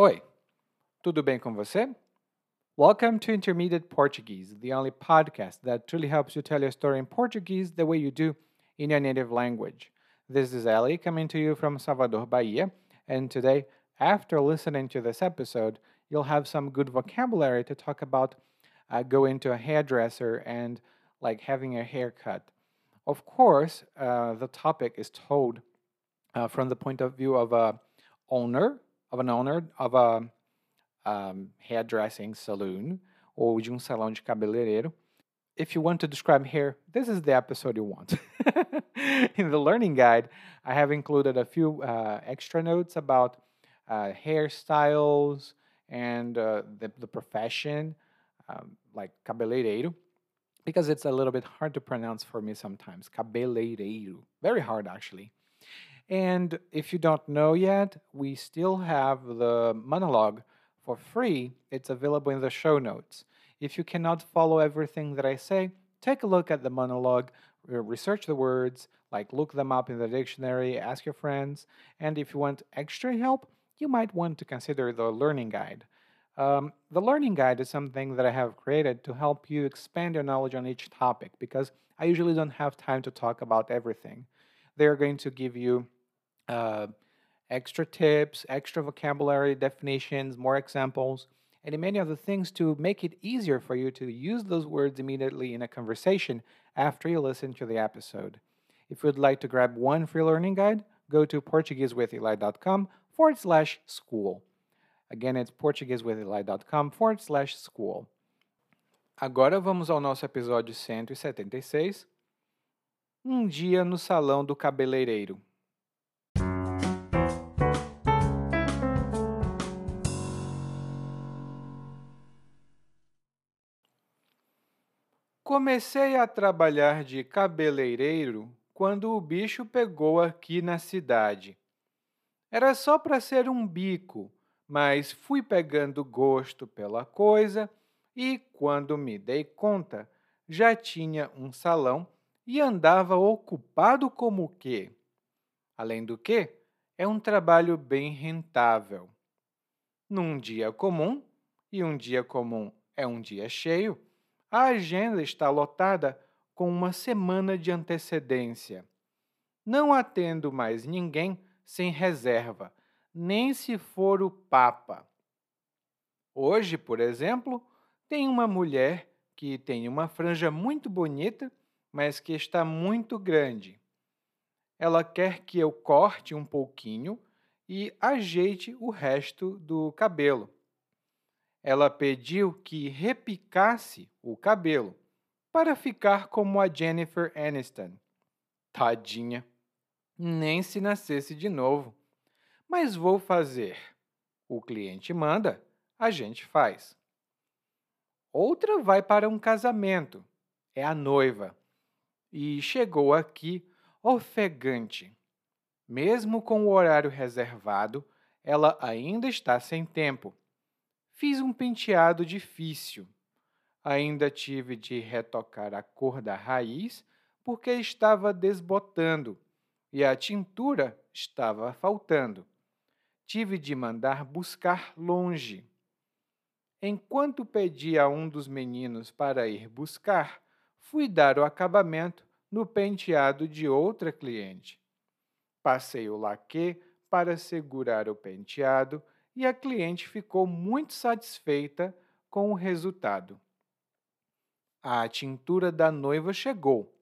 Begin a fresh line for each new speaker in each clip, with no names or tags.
Oi, tudo bem com você? Welcome to Intermediate Portuguese, the only podcast that truly helps you tell your story in Portuguese the way you do in your native language. This is Ellie coming to you from Salvador, Bahia, and today, after listening to this episode, you'll have some good vocabulary to talk about uh, going to a hairdresser and like having a haircut. Of course, uh, the topic is told uh, from the point of view of a owner of an owner of a um, hairdressing saloon ou de um salão de cabeleireiro. If you want to describe hair, this is the episode you want. In the learning guide, I have included a few uh, extra notes about uh, hairstyles and uh, the, the profession, um, like cabeleireiro, because it's a little bit hard to pronounce for me sometimes. Cabeleireiro. Very hard, actually. And if you don't know yet, we still have the monologue for free. It's available in the show notes. If you cannot follow everything that I say, take a look at the monologue, research the words, like look them up in the dictionary, ask your friends, and if you want extra help, you might want to consider the learning guide. Um, the learning guide is something that I have created to help you expand your knowledge on each topic because I usually don't have time to talk about everything. They're going to give you uh, extra tips, extra vocabulary, definitions, more examples, and many other things to make it easier for you to use those words immediately in a conversation after you listen to the episode. If you'd like to grab one free learning guide, go to PortugueseWithEli.com forward slash school. Again, it's PortugueseWithEli.com forward slash school. Agora vamos ao nosso episódio 176. Um dia no salão do cabeleireiro. Comecei a trabalhar de cabeleireiro quando o bicho pegou aqui na cidade. Era só para ser um bico, mas fui pegando gosto pela coisa e, quando me dei conta, já tinha um salão e andava ocupado como o quê? Além do que, é um trabalho bem rentável. Num dia comum, e um dia comum é um dia cheio, a agenda está lotada com uma semana de antecedência. Não atendo mais ninguém sem reserva, nem se for o Papa. Hoje, por exemplo, tem uma mulher que tem uma franja muito bonita, mas que está muito grande. Ela quer que eu corte um pouquinho e ajeite o resto do cabelo ela pediu que repicasse o cabelo para ficar como a Jennifer Aniston. Tadinha, nem se nascesse de novo. Mas vou fazer. O cliente manda, a gente faz. Outra vai para um casamento, é a noiva, e chegou aqui ofegante. Mesmo com o horário reservado, ela ainda está sem tempo Fiz um penteado difícil. Ainda tive de retocar a cor da raiz porque estava desbotando e a tintura estava faltando. Tive de mandar buscar longe. Enquanto pedi a um dos meninos para ir buscar, fui dar o acabamento no penteado de outra cliente. Passei o laque para segurar o penteado e a cliente ficou muito satisfeita com o resultado. A tintura da noiva chegou.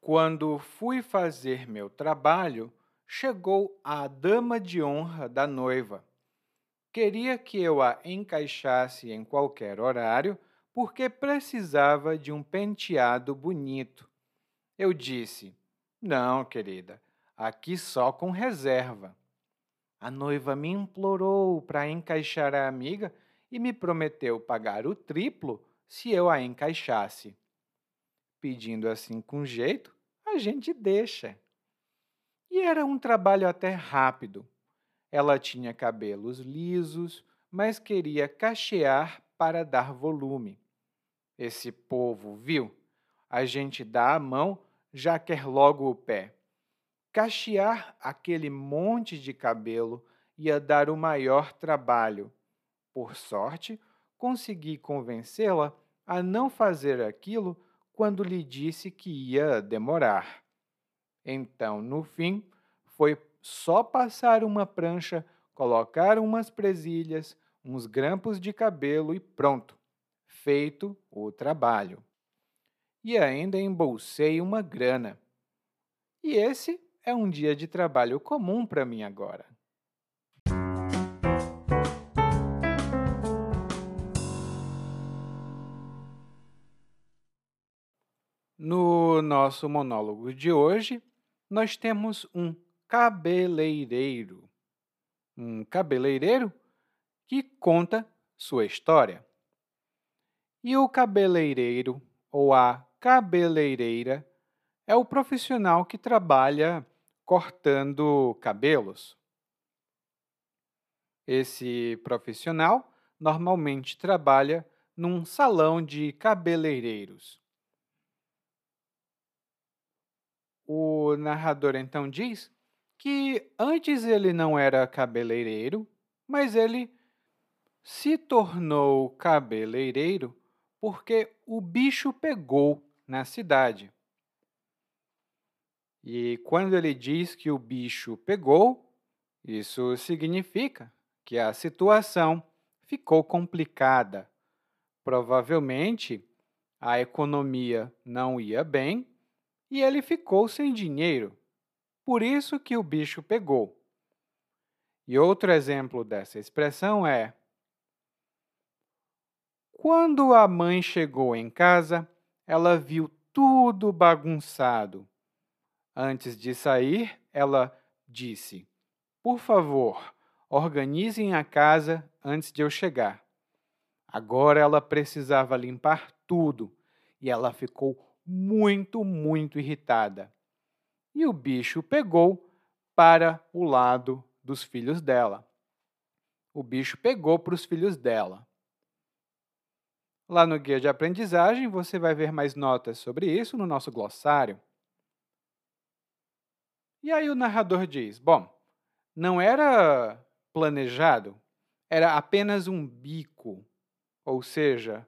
Quando fui fazer meu trabalho, chegou a dama de honra da noiva. Queria que eu a encaixasse em qualquer horário porque precisava de um penteado bonito. Eu disse: Não, querida, aqui só com reserva. A noiva me implorou para encaixar a amiga e me prometeu pagar o triplo se eu a encaixasse. Pedindo assim com jeito, a gente deixa. E era um trabalho até rápido. Ela tinha cabelos lisos, mas queria cachear para dar volume. Esse povo, viu? A gente dá a mão, já quer logo o pé cachear aquele monte de cabelo ia dar o maior trabalho. Por sorte, consegui convencê-la a não fazer aquilo quando lhe disse que ia demorar. Então, no fim, foi só passar uma prancha, colocar umas presilhas, uns grampos de cabelo e pronto, feito o trabalho. E ainda embolsei uma grana. E esse é um dia de trabalho comum para mim agora. No nosso monólogo de hoje, nós temos um cabeleireiro. Um cabeleireiro que conta sua história. E o cabeleireiro ou a cabeleireira é o profissional que trabalha cortando cabelos. Esse profissional normalmente trabalha num salão de cabeleireiros. O narrador então diz que antes ele não era cabeleireiro, mas ele se tornou cabeleireiro porque o bicho pegou na cidade. E quando ele diz que o bicho pegou, isso significa que a situação ficou complicada. Provavelmente a economia não ia bem e ele ficou sem dinheiro. Por isso que o bicho pegou. E outro exemplo dessa expressão é: Quando a mãe chegou em casa, ela viu tudo bagunçado. Antes de sair, ela disse: Por favor, organizem a casa antes de eu chegar. Agora ela precisava limpar tudo e ela ficou muito, muito irritada. E o bicho pegou para o lado dos filhos dela. O bicho pegou para os filhos dela. Lá no guia de aprendizagem você vai ver mais notas sobre isso no nosso glossário. E aí o narrador diz: Bom, não era planejado, era apenas um bico, ou seja,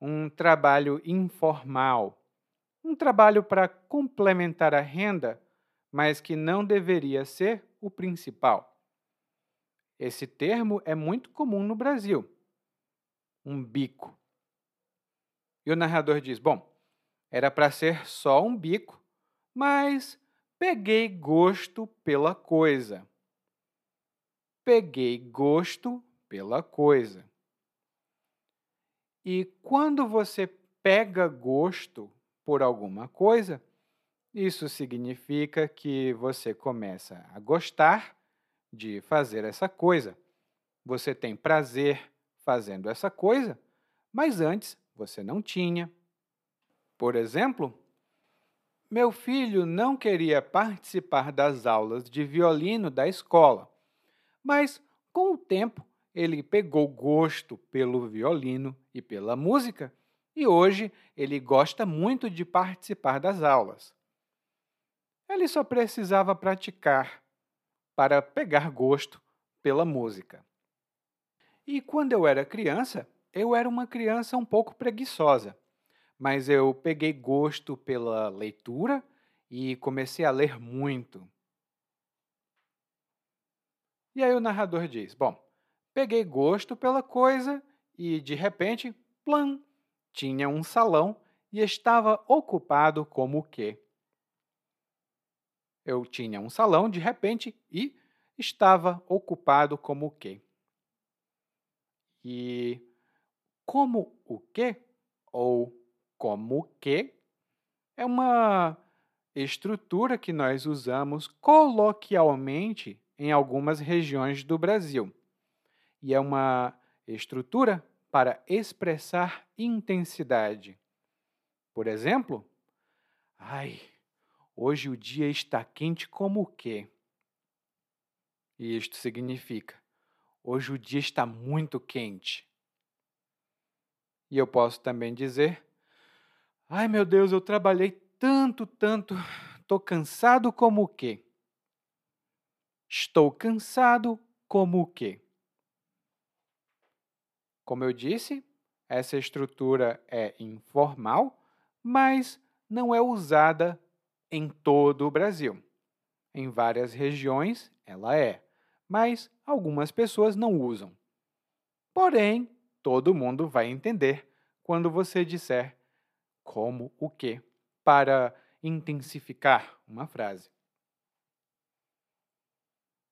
um trabalho informal um trabalho para complementar a renda, mas que não deveria ser o principal. Esse termo é muito comum no Brasil. Um bico. E o narrador diz: Bom, era para ser só um bico, mas peguei gosto pela coisa. Peguei gosto pela coisa. E quando você pega gosto por alguma coisa, isso significa que você começa a gostar de fazer essa coisa. Você tem prazer fazendo essa coisa, mas antes você não tinha. Por exemplo, meu filho não queria participar das aulas de violino da escola, mas com o tempo ele pegou gosto pelo violino e pela música e hoje ele gosta muito de participar das aulas. Ele só precisava praticar para pegar gosto pela música. E quando eu era criança, eu era uma criança um pouco preguiçosa, mas eu peguei gosto pela leitura e comecei a ler muito. E aí o narrador diz: Bom, peguei gosto pela coisa e de repente, plan, tinha um salão e estava ocupado como o quê? Eu tinha um salão de repente e estava ocupado como o quê? E como o quê? Ou como o quê? É uma estrutura que nós usamos coloquialmente em algumas regiões do Brasil. E é uma estrutura para expressar intensidade. Por exemplo, ai, hoje o dia está quente como o quê? E isto significa, hoje o dia está muito quente. E eu posso também dizer, ai meu Deus, eu trabalhei tanto, tanto, estou cansado como o quê? Estou cansado como o quê? Como eu disse, essa estrutura é informal, mas não é usada em todo o Brasil. Em várias regiões ela é, mas algumas pessoas não usam. Porém, todo mundo vai entender quando você disser como o que para intensificar uma frase.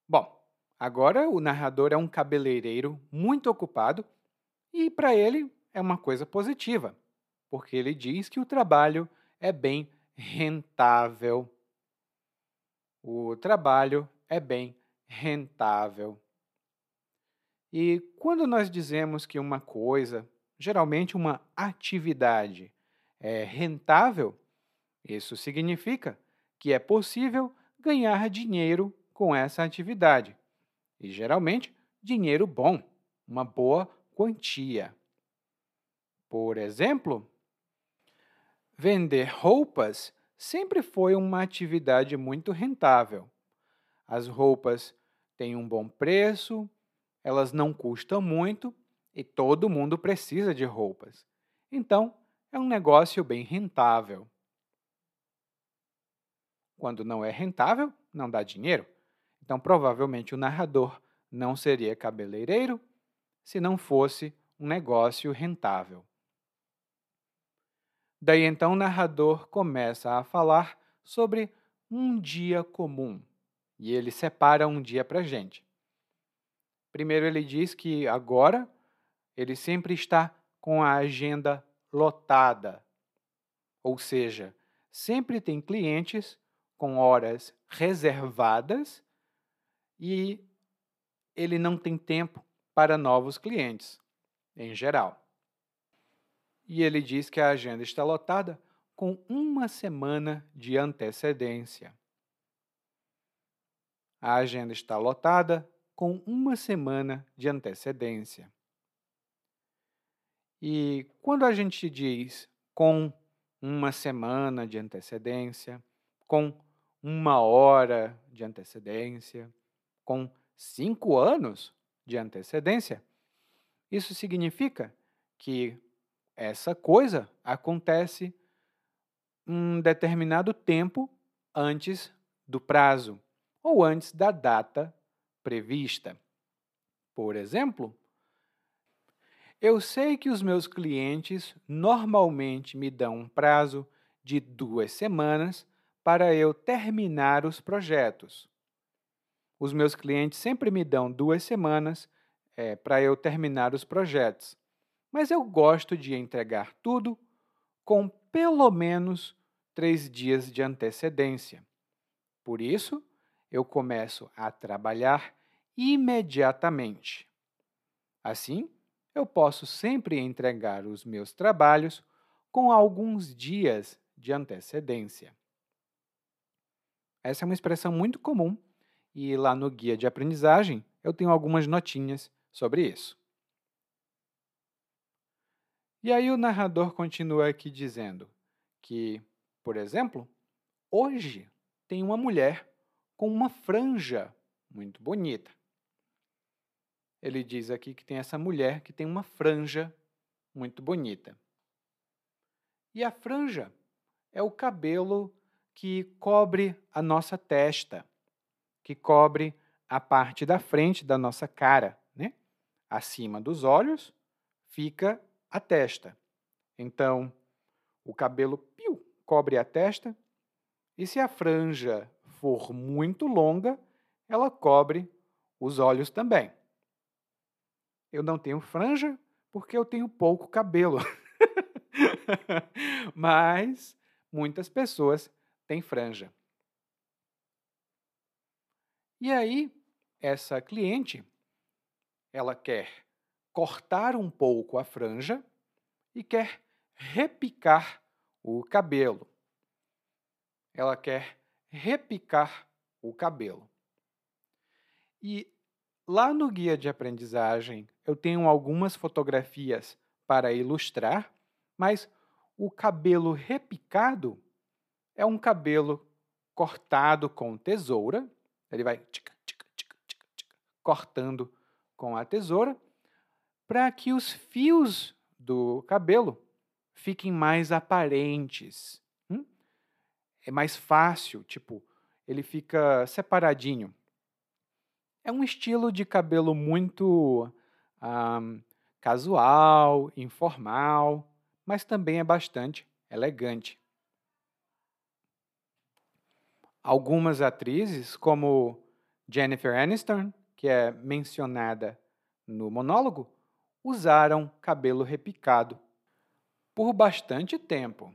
Bom, agora o narrador é um cabeleireiro muito ocupado e para ele é uma coisa positiva, porque ele diz que o trabalho é bem rentável. O trabalho é bem rentável. E quando nós dizemos que uma coisa, geralmente uma atividade, é rentável, isso significa que é possível ganhar dinheiro com essa atividade. E geralmente, dinheiro bom, uma boa quantia. Por exemplo, vender roupas sempre foi uma atividade muito rentável. As roupas têm um bom preço, elas não custam muito e todo mundo precisa de roupas. Então, é um negócio bem rentável. Quando não é rentável, não dá dinheiro. Então, provavelmente, o narrador não seria cabeleireiro se não fosse um negócio rentável. Daí então o narrador começa a falar sobre um dia comum e ele separa um dia para a gente. Primeiro, ele diz que agora ele sempre está com a agenda lotada, ou seja, sempre tem clientes com horas reservadas e ele não tem tempo para novos clientes, em geral. E ele diz que a agenda está lotada com uma semana de antecedência. A agenda está lotada com uma semana de antecedência. E quando a gente diz com uma semana de antecedência, com uma hora de antecedência, com cinco anos de antecedência, isso significa que essa coisa acontece um determinado tempo antes do prazo ou antes da data prevista. Por exemplo, eu sei que os meus clientes normalmente me dão um prazo de duas semanas para eu terminar os projetos. Os meus clientes sempre me dão duas semanas é, para eu terminar os projetos mas eu gosto de entregar tudo com pelo menos três dias de antecedência. Por isso, eu começo a trabalhar imediatamente. Assim, eu posso sempre entregar os meus trabalhos com alguns dias de antecedência. Essa é uma expressão muito comum e lá no guia de aprendizagem eu tenho algumas notinhas sobre isso. E aí o narrador continua aqui dizendo que, por exemplo, hoje tem uma mulher com uma franja muito bonita. Ele diz aqui que tem essa mulher que tem uma franja muito bonita. E a franja é o cabelo que cobre a nossa testa, que cobre a parte da frente da nossa cara, né? Acima dos olhos fica a testa. Então, o cabelo piu, cobre a testa, e se a franja for muito longa, ela cobre os olhos também. Eu não tenho franja porque eu tenho pouco cabelo. Mas muitas pessoas têm franja. E aí, essa cliente, ela quer cortar um pouco a franja e quer repicar o cabelo. Ela quer repicar o cabelo. E lá no guia de aprendizagem eu tenho algumas fotografias para ilustrar, mas o cabelo repicado é um cabelo cortado com tesoura. Ele vai tica, tica, tica, cortando com a tesoura para que os fios do cabelo fiquem mais aparentes. Hum? É mais fácil, tipo, ele fica separadinho. É um estilo de cabelo muito um, casual, informal, mas também é bastante elegante. Algumas atrizes, como Jennifer Aniston, que é mencionada no monólogo, usaram cabelo repicado por bastante tempo.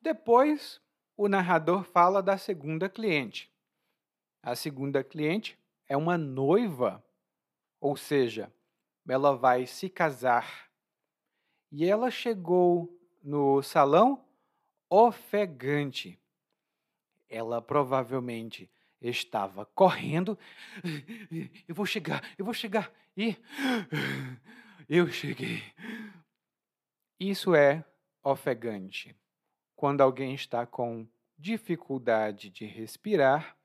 Depois, o narrador fala da segunda cliente. A segunda cliente é uma noiva, ou seja, ela vai se casar. E ela chegou no salão ofegante. Ela provavelmente estava correndo. Eu vou chegar, eu vou chegar. E eu cheguei. Isso é ofegante. Quando alguém está com dificuldade de respirar,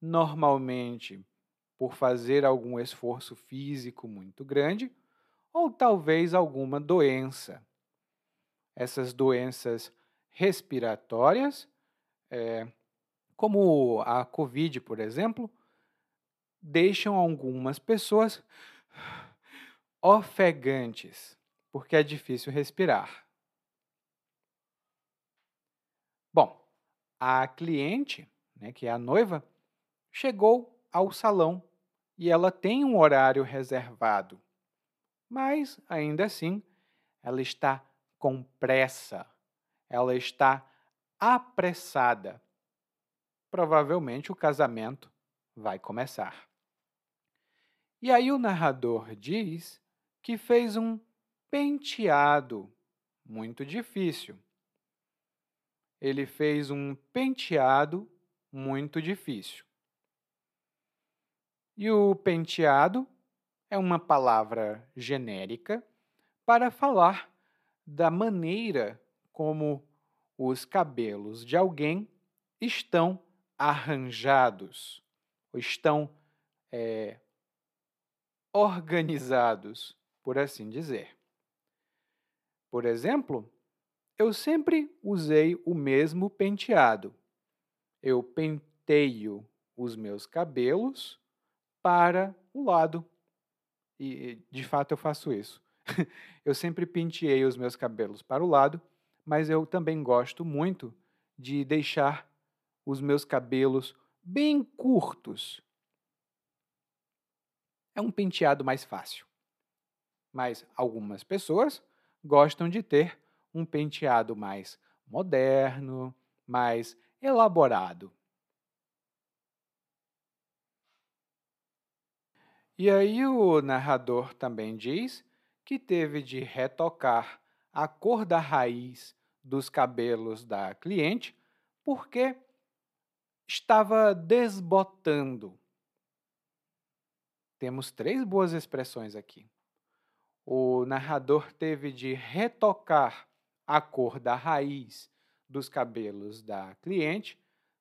normalmente por fazer algum esforço físico muito grande ou talvez alguma doença. Essas doenças respiratórias, é, como a Covid, por exemplo, deixam algumas pessoas ofegantes, porque é difícil respirar. Bom, a cliente, né, que é a noiva, chegou ao salão e ela tem um horário reservado, mas ainda assim ela está com pressa ela está apressada. Provavelmente o casamento vai começar. E aí o narrador diz que fez um penteado muito difícil. Ele fez um penteado muito difícil. E o penteado é uma palavra genérica para falar da maneira como os cabelos de alguém estão arranjados, estão é, organizados, por assim dizer. Por exemplo, eu sempre usei o mesmo penteado. Eu penteio os meus cabelos para o lado. E, de fato, eu faço isso. eu sempre penteei os meus cabelos para o lado mas eu também gosto muito de deixar os meus cabelos bem curtos. É um penteado mais fácil. Mas algumas pessoas gostam de ter um penteado mais moderno, mais elaborado. E aí o narrador também diz que teve de retocar a cor da raiz dos cabelos da cliente porque estava desbotando. Temos três boas expressões aqui. O narrador teve de retocar a cor da raiz dos cabelos da cliente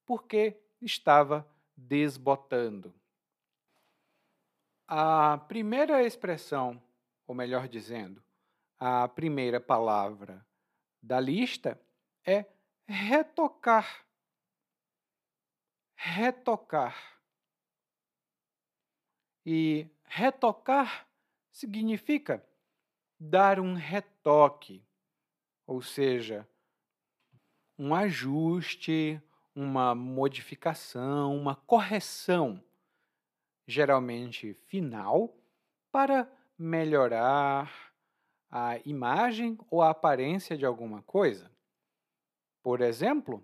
porque estava desbotando. A primeira expressão, ou melhor dizendo, a primeira palavra da lista é retocar. Retocar. E retocar significa dar um retoque, ou seja, um ajuste, uma modificação, uma correção, geralmente final, para melhorar, a imagem ou a aparência de alguma coisa. Por exemplo,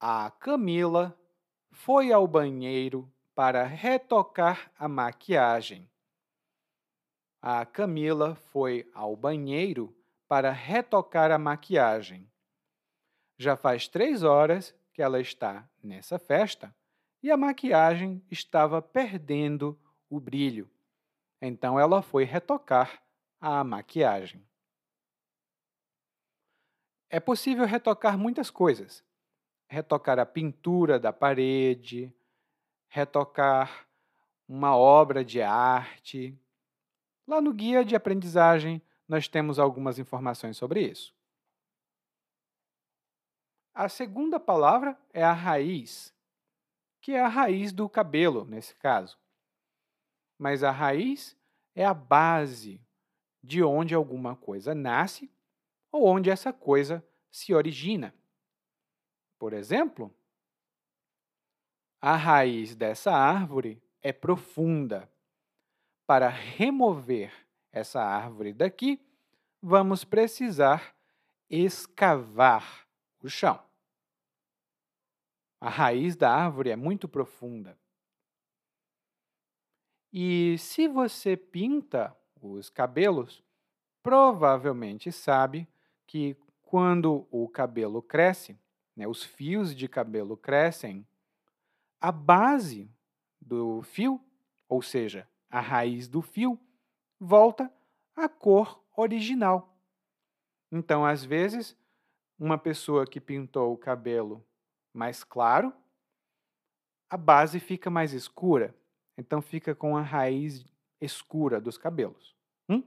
a Camila foi ao banheiro para retocar a maquiagem. A Camila foi ao banheiro para retocar a maquiagem. Já faz três horas que ela está nessa festa e a maquiagem estava perdendo o brilho. Então ela foi retocar a maquiagem. É possível retocar muitas coisas. retocar a pintura da parede, retocar uma obra de arte. Lá no guia de aprendizagem, nós temos algumas informações sobre isso. A segunda palavra é a raiz, que é a raiz do cabelo, nesse caso. Mas a raiz é a base de onde alguma coisa nasce ou onde essa coisa se origina. Por exemplo, a raiz dessa árvore é profunda. Para remover essa árvore daqui, vamos precisar escavar o chão. A raiz da árvore é muito profunda. E se você pinta os cabelos, provavelmente sabe que quando o cabelo cresce, né, os fios de cabelo crescem, a base do fio, ou seja, a raiz do fio, volta à cor original. Então, às vezes, uma pessoa que pintou o cabelo mais claro, a base fica mais escura. Então, fica com a raiz escura dos cabelos. Hum?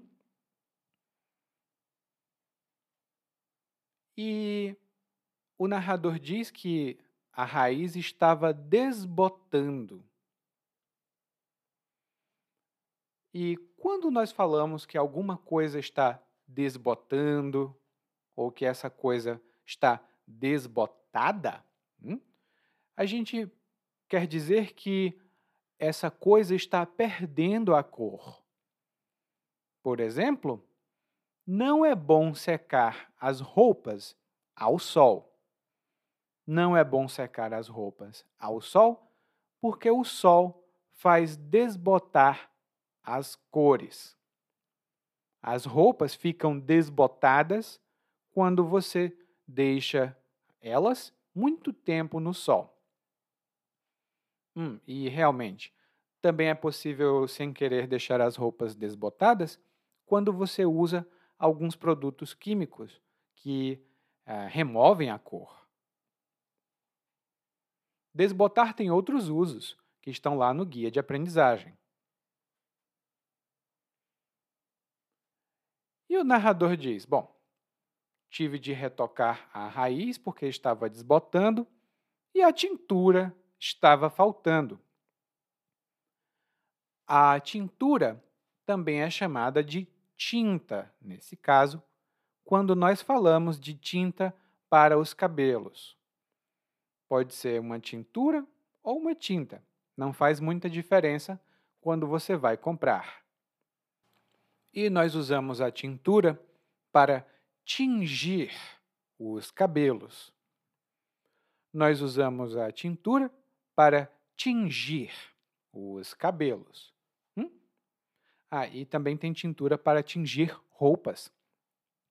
E o narrador diz que a raiz estava desbotando. E quando nós falamos que alguma coisa está desbotando, ou que essa coisa está desbotada, a gente quer dizer que essa coisa está perdendo a cor. Por exemplo, não é bom secar as roupas ao sol. Não é bom secar as roupas ao sol, porque o sol faz desbotar as cores. As roupas ficam desbotadas quando você deixa elas muito tempo no sol. Hum, e realmente, também é possível, sem querer, deixar as roupas desbotadas quando você usa alguns produtos químicos que uh, removem a cor. Desbotar tem outros usos que estão lá no guia de aprendizagem. E o narrador diz: Bom, tive de retocar a raiz porque estava desbotando e a tintura estava faltando. A tintura também é chamada de tinta, nesse caso, quando nós falamos de tinta para os cabelos. Pode ser uma tintura ou uma tinta, não faz muita diferença quando você vai comprar. E nós usamos a tintura para tingir os cabelos. Nós usamos a tintura para tingir os cabelos. Ah, e também tem tintura para tingir roupas.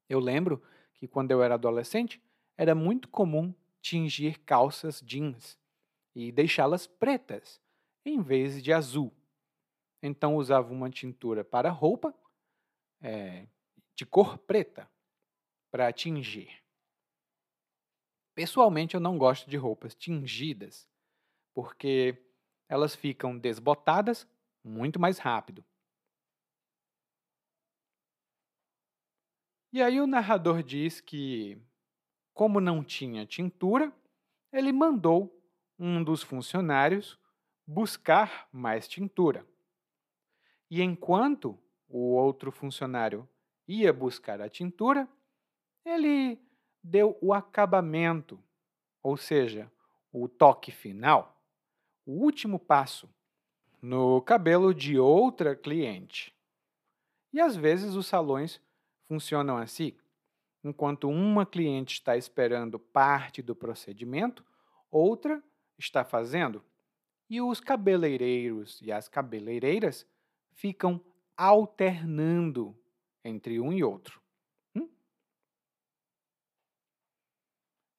Eu lembro que quando eu era adolescente, era muito comum tingir calças jeans e deixá-las pretas em vez de azul. Então usava uma tintura para roupa é, de cor preta para tingir. Pessoalmente, eu não gosto de roupas tingidas, porque elas ficam desbotadas muito mais rápido. E aí o narrador diz que, como não tinha tintura, ele mandou um dos funcionários buscar mais tintura. E enquanto o outro funcionário ia buscar a tintura, ele deu o acabamento, ou seja, o toque final, o último passo, no cabelo de outra cliente. E às vezes os salões funcionam assim. Enquanto uma cliente está esperando parte do procedimento, outra está fazendo. E os cabeleireiros e as cabeleireiras ficam alternando entre um e outro. Hum?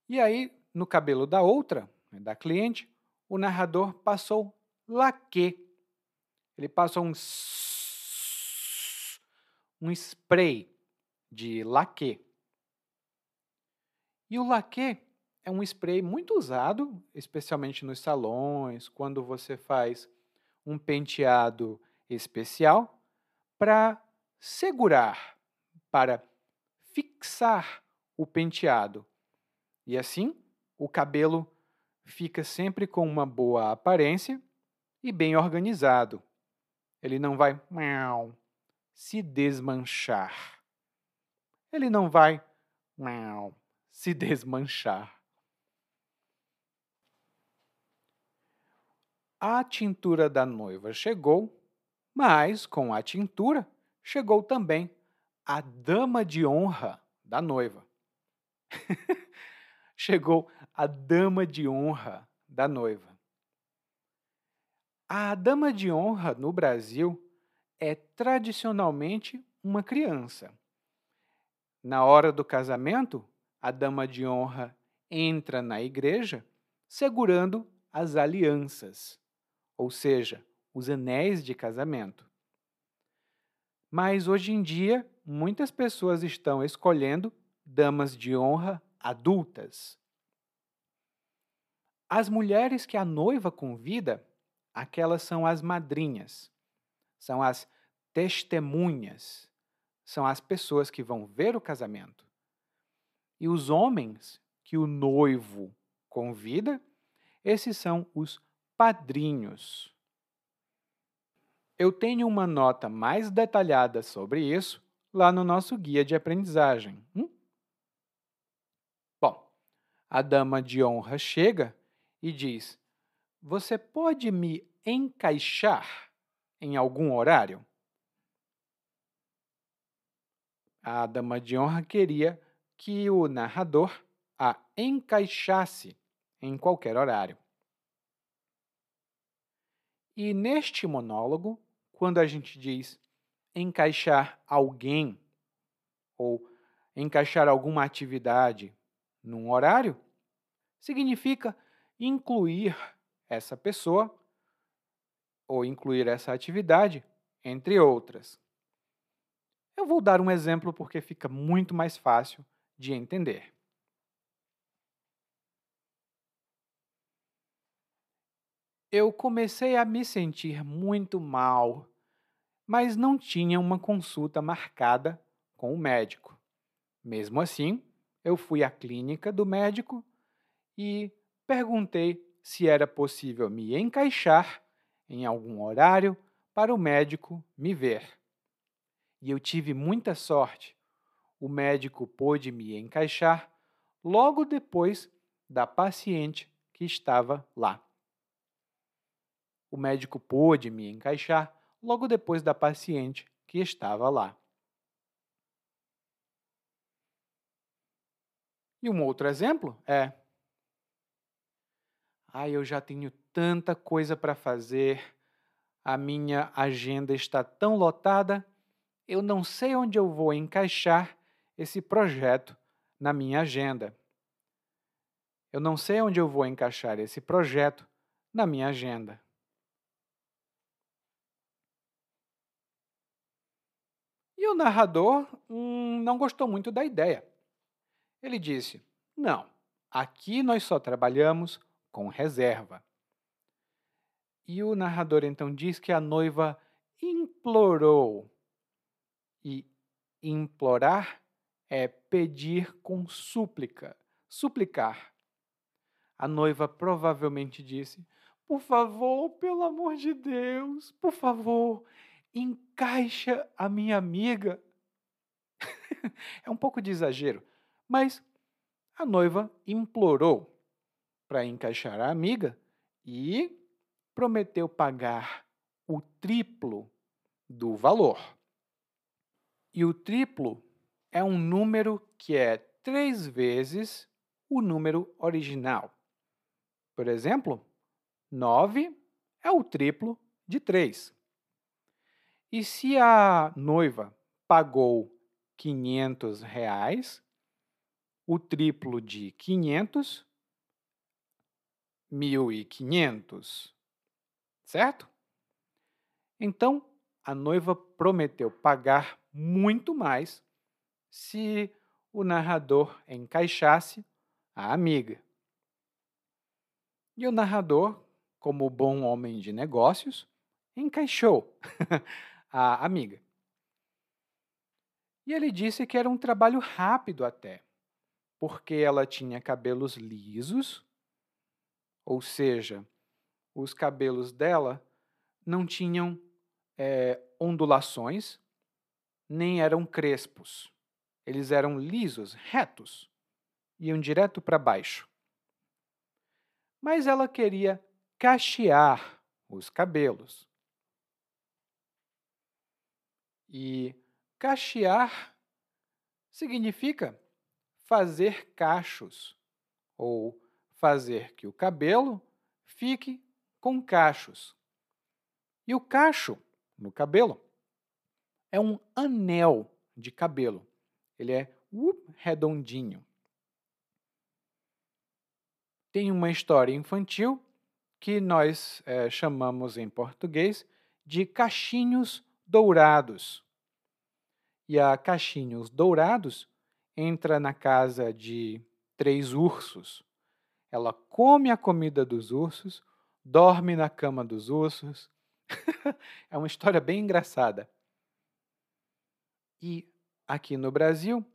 E aí, no cabelo da outra, né, da cliente, o narrador passou laque. Ele passou um, um spray de laque. E o laque é um spray muito usado, especialmente nos salões, quando você faz um penteado especial, para segurar, para fixar o penteado. E assim, o cabelo fica sempre com uma boa aparência e bem organizado. Ele não vai se desmanchar. Ele não vai se desmanchar. A tintura da noiva chegou, mas com a tintura chegou também a dama de honra da noiva. chegou a dama de honra da noiva. A dama de honra no Brasil é tradicionalmente uma criança. Na hora do casamento, a dama de honra entra na igreja segurando as alianças, ou seja, os anéis de casamento. Mas hoje em dia, muitas pessoas estão escolhendo damas de honra adultas. As mulheres que a noiva convida, aquelas são as madrinhas, são as testemunhas, são as pessoas que vão ver o casamento. E os homens que o noivo convida, esses são os padrinhos. Eu tenho uma nota mais detalhada sobre isso lá no nosso guia de aprendizagem. Hum? A dama de honra chega e diz: Você pode me encaixar em algum horário? A dama de honra queria que o narrador a encaixasse em qualquer horário. E neste monólogo, quando a gente diz encaixar alguém ou encaixar alguma atividade num horário, significa incluir essa pessoa ou incluir essa atividade, entre outras. Eu vou dar um exemplo porque fica muito mais fácil de entender. Eu comecei a me sentir muito mal, mas não tinha uma consulta marcada com o médico. Mesmo assim, eu fui à clínica do médico e perguntei se era possível me encaixar em algum horário para o médico me ver. E eu tive muita sorte. O médico pôde me encaixar logo depois da paciente que estava lá o médico pôde me encaixar logo depois da paciente que estava lá. E um outro exemplo é: ah, eu já tenho tanta coisa para fazer, a minha agenda está tão lotada, eu não sei onde eu vou encaixar esse projeto na minha agenda. Eu não sei onde eu vou encaixar esse projeto na minha agenda. E o narrador hum, não gostou muito da ideia. Ele disse: Não, aqui nós só trabalhamos com reserva. E o narrador então diz que a noiva implorou. E implorar é pedir com súplica, suplicar. A noiva provavelmente disse: Por favor, pelo amor de Deus, por favor, encaixa a minha amiga. é um pouco de exagero, mas a noiva implorou para encaixar a amiga e prometeu pagar o triplo do valor. E o triplo é um número que é três vezes o número original. Por exemplo, 9 é o triplo de 3. E se a noiva pagou 500 reais, o triplo de 500, 1.500, certo? Então, a noiva prometeu pagar muito mais se o narrador encaixasse a amiga. E o narrador, como bom homem de negócios, encaixou a amiga. E ele disse que era um trabalho rápido até, porque ela tinha cabelos lisos, ou seja, os cabelos dela não tinham é, ondulações, nem eram crespos. Eles eram lisos, retos, iam direto para baixo. Mas ela queria cachear os cabelos. E cachear significa fazer cachos ou fazer que o cabelo fique com cachos. E o cacho no cabelo é um anel de cabelo. Ele é uh, redondinho. Tem uma história infantil que nós é, chamamos em português de cachinhos dourados. E a cachinhos dourados entra na casa de três ursos. Ela come a comida dos ursos, dorme na cama dos ursos. é uma história bem engraçada. E aqui no Brasil,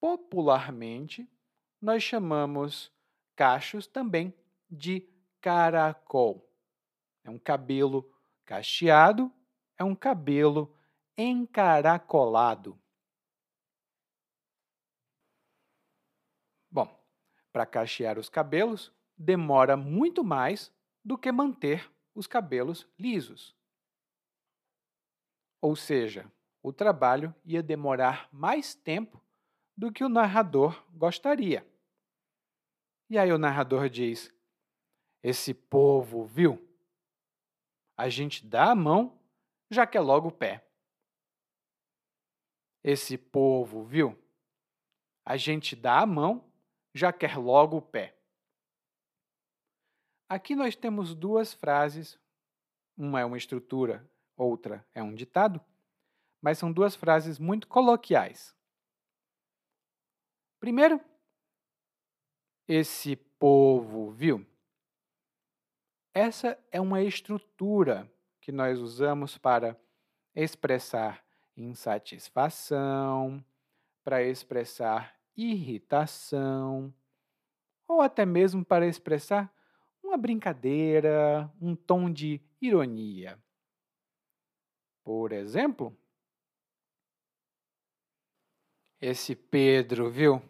popularmente, nós chamamos cachos também de caracol. É um cabelo cacheado, é um cabelo encaracolado. Bom, para cachear os cabelos, demora muito mais do que manter os cabelos lisos. Ou seja, o trabalho ia demorar mais tempo do que o narrador gostaria. E aí o narrador diz: Esse povo, viu? A gente dá a mão, já quer logo o pé. Esse povo, viu? A gente dá a mão, já quer logo o pé. Aqui nós temos duas frases, uma é uma estrutura, outra é um ditado, mas são duas frases muito coloquiais. Primeiro, esse povo, viu? Essa é uma estrutura que nós usamos para expressar insatisfação, para expressar irritação, ou até mesmo para expressar uma brincadeira, um tom de ironia. Por exemplo, esse Pedro, viu?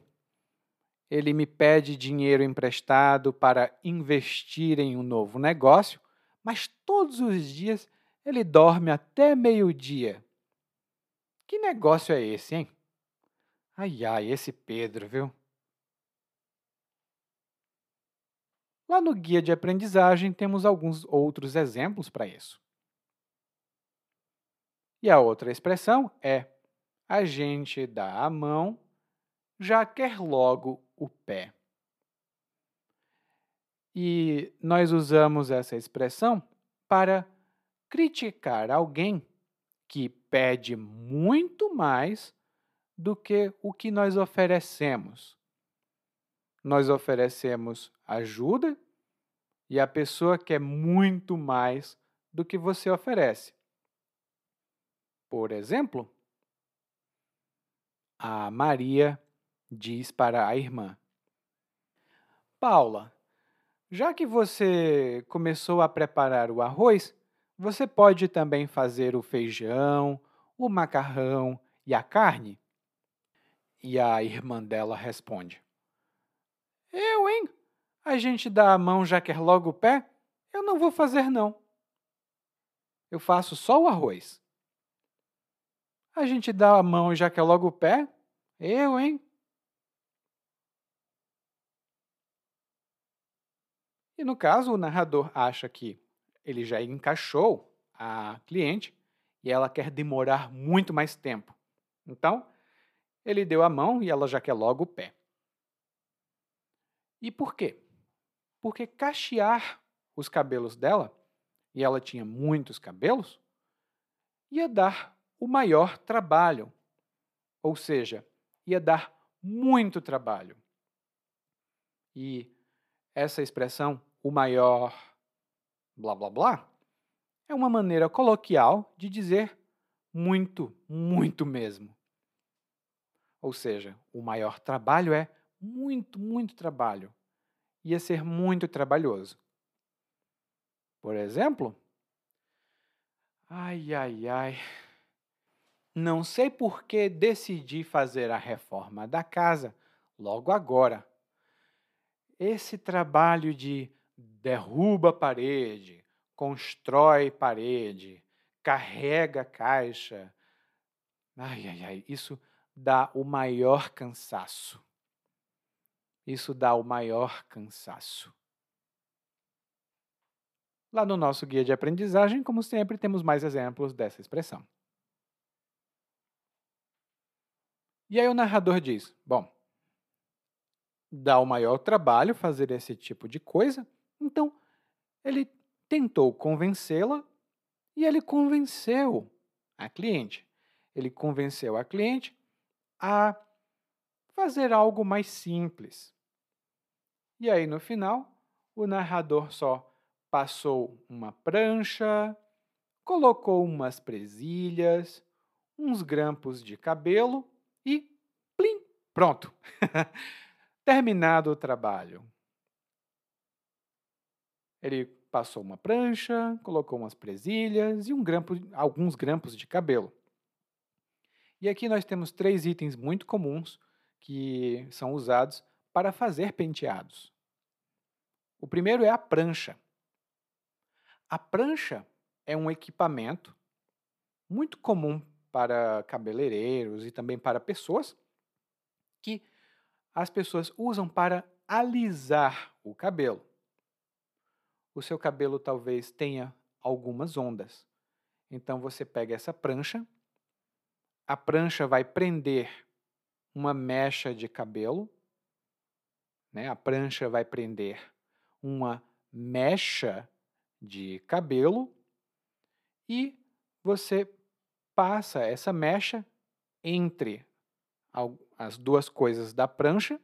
Ele me pede dinheiro emprestado para investir em um novo negócio, mas todos os dias ele dorme até meio-dia. Que negócio é esse, hein? Ai, ai, esse Pedro, viu? Lá no guia de aprendizagem temos alguns outros exemplos para isso. E a outra expressão é a gente dá a mão, já quer logo o pé. E nós usamos essa expressão para criticar alguém que pede muito mais do que o que nós oferecemos. Nós oferecemos ajuda e a pessoa quer muito mais do que você oferece. Por exemplo, a Maria diz para a irmã: Paula, já que você começou a preparar o arroz, você pode também fazer o feijão, o macarrão e a carne? E a irmã dela responde: Eu, hein? A gente dá a mão já quer logo o pé? Eu não vou fazer, não. Eu faço só o arroz. A gente dá a mão já quer logo o pé? Eu, hein? E no caso, o narrador acha que ele já encaixou a cliente e ela quer demorar muito mais tempo. Então, ele deu a mão e ela já quer logo o pé. E por quê? Porque cachear os cabelos dela, e ela tinha muitos cabelos, ia dar o maior trabalho. Ou seja, ia dar muito trabalho. E essa expressão, o maior blá blá blá é uma maneira coloquial de dizer muito, muito mesmo. Ou seja, o maior trabalho é muito, muito trabalho. Ia ser muito trabalhoso. Por exemplo, ai, ai, ai, não sei por que decidi fazer a reforma da casa logo agora. Esse trabalho de derruba parede, constrói parede, carrega caixa. Ai, ai, ai, isso dá o maior cansaço. Isso dá o maior cansaço. Lá no nosso guia de aprendizagem, como sempre, temos mais exemplos dessa expressão. E aí o narrador diz: Bom, dá o maior trabalho fazer esse tipo de coisa, então ele tentou convencê-la e ele convenceu a cliente. Ele convenceu a cliente a fazer algo mais simples. E aí, no final, o narrador só passou uma prancha, colocou umas presilhas, uns grampos de cabelo e plim, pronto. Terminado o trabalho. Ele passou uma prancha, colocou umas presilhas e um grampo, alguns grampos de cabelo. E aqui nós temos três itens muito comuns que são usados para fazer penteados. O primeiro é a prancha. A prancha é um equipamento muito comum para cabeleireiros e também para pessoas que as pessoas usam para alisar o cabelo. O seu cabelo talvez tenha algumas ondas. Então você pega essa prancha, a prancha vai prender uma mecha de cabelo, né? A prancha vai prender uma mecha de cabelo e você passa essa mecha entre as duas coisas da prancha,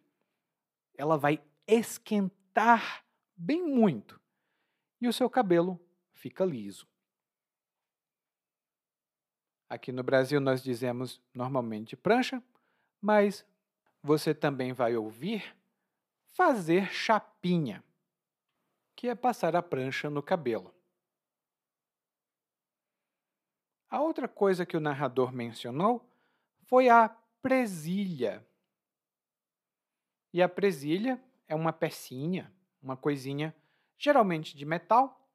ela vai esquentar bem muito e o seu cabelo fica liso. Aqui no Brasil nós dizemos normalmente prancha, mas você também vai ouvir fazer chapinha, que é passar a prancha no cabelo. A outra coisa que o narrador mencionou foi a presilha. E a presilha é uma pecinha, uma coisinha, geralmente de metal,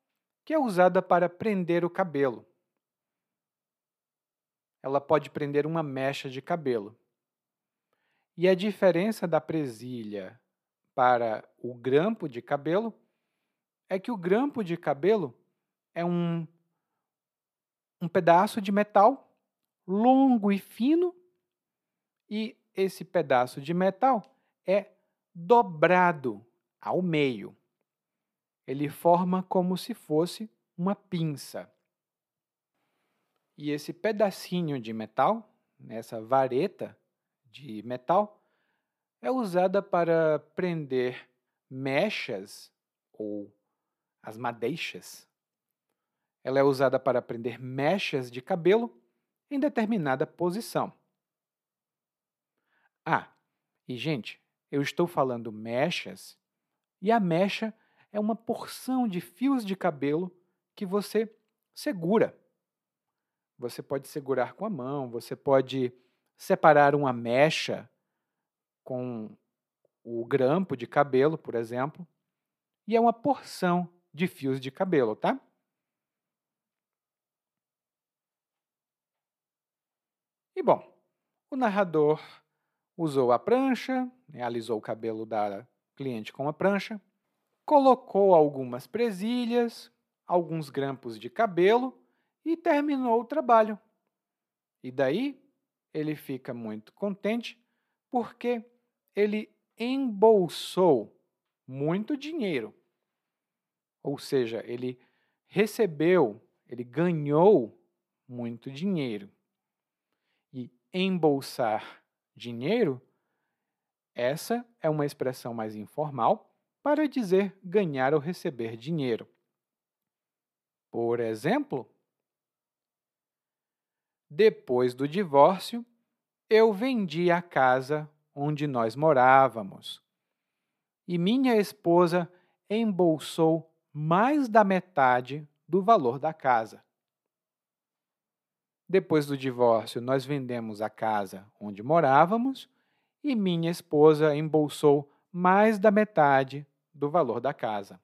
que é usada para prender o cabelo. Ela pode prender uma mecha de cabelo. E a diferença da presilha para o grampo de cabelo é que o grampo de cabelo é um um pedaço de metal longo e fino, e esse pedaço de metal é dobrado ao meio. Ele forma como se fosse uma pinça. E esse pedacinho de metal, essa vareta de metal, é usada para prender mechas ou as madeixas ela é usada para prender mechas de cabelo em determinada posição. Ah, e gente, eu estou falando mechas, e a mecha é uma porção de fios de cabelo que você segura. Você pode segurar com a mão, você pode separar uma mecha com o grampo de cabelo, por exemplo, e é uma porção de fios de cabelo, tá? E bom, o narrador usou a prancha, alisou o cabelo da cliente com a prancha, colocou algumas presilhas, alguns grampos de cabelo e terminou o trabalho. E daí ele fica muito contente porque ele embolsou muito dinheiro. Ou seja, ele recebeu, ele ganhou muito dinheiro embolsar dinheiro, essa é uma expressão mais informal para dizer ganhar ou receber dinheiro. Por exemplo, depois do divórcio, eu vendi a casa onde nós morávamos e minha esposa embolsou mais da metade do valor da casa. Depois do divórcio, nós vendemos a casa onde morávamos e minha esposa embolsou mais da metade do valor da casa.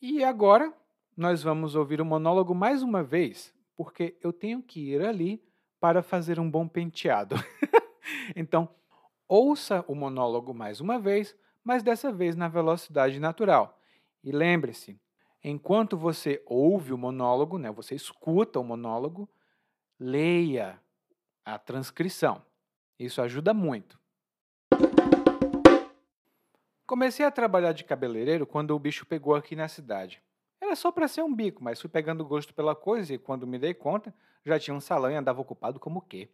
E agora nós vamos ouvir o monólogo mais uma vez, porque eu tenho que ir ali para fazer um bom penteado. então, ouça o monólogo mais uma vez, mas dessa vez na velocidade natural. E lembre-se, enquanto você ouve o monólogo, né, você escuta o monólogo, leia a transcrição. Isso ajuda muito. Comecei a trabalhar de cabeleireiro quando o bicho pegou aqui na cidade. Era só para ser um bico, mas fui pegando gosto pela coisa e quando me dei conta, já tinha um salão e andava ocupado como quê?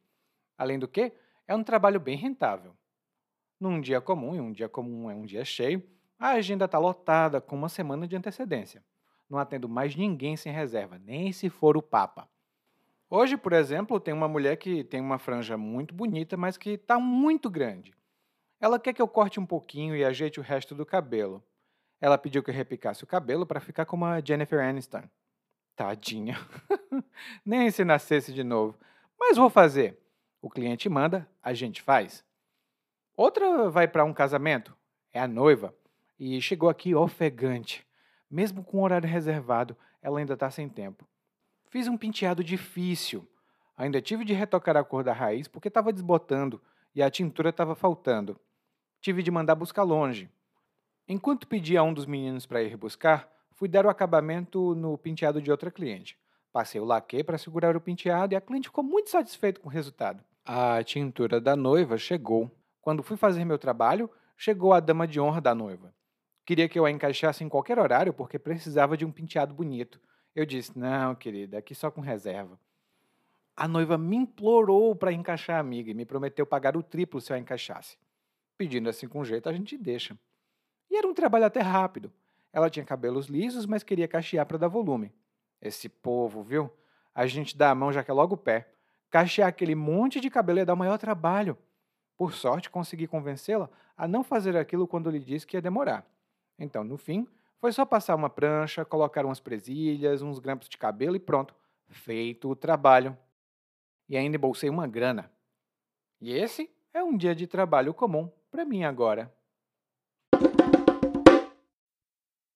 Além do que, é um trabalho bem rentável. Num dia comum, e um dia comum é um dia cheio, a agenda está lotada com uma semana de antecedência. Não atendo mais ninguém sem reserva, nem se for o Papa. Hoje, por exemplo, tem uma mulher que tem uma franja muito bonita, mas que está muito grande. Ela quer que eu corte um pouquinho e ajeite o resto do cabelo. Ela pediu que eu repicasse o cabelo para ficar como a Jennifer Aniston. Tadinha. Nem se nascesse de novo. Mas vou fazer. O cliente manda, a gente faz. Outra vai para um casamento, é a noiva, e chegou aqui ofegante. Mesmo com o horário reservado, ela ainda está sem tempo. Fiz um penteado difícil. Ainda tive de retocar a cor da raiz porque estava desbotando e a tintura estava faltando. Tive de mandar buscar longe. Enquanto pedi a um dos meninos para ir buscar, fui dar o acabamento no penteado de outra cliente. Passei o laque para segurar o penteado e a cliente ficou muito satisfeita com o resultado. A tintura da noiva chegou. Quando fui fazer meu trabalho, chegou a dama de honra da noiva. Queria que eu a encaixasse em qualquer horário porque precisava de um penteado bonito. Eu disse: Não, querida, aqui só com reserva. A noiva me implorou para encaixar a amiga e me prometeu pagar o triplo se eu a encaixasse. Pedindo assim com jeito, a gente deixa. E era um trabalho até rápido. Ela tinha cabelos lisos, mas queria cachear para dar volume. Esse povo, viu? A gente dá a mão já que é logo o pé. Cachear aquele monte de cabelo ia dar o maior trabalho. Por sorte, consegui convencê-la a não fazer aquilo quando lhe disse que ia demorar. Então, no fim, foi só passar uma prancha, colocar umas presilhas, uns grampos de cabelo e pronto. Feito o trabalho. E ainda embolsei uma grana. E esse é um dia de trabalho comum para mim agora.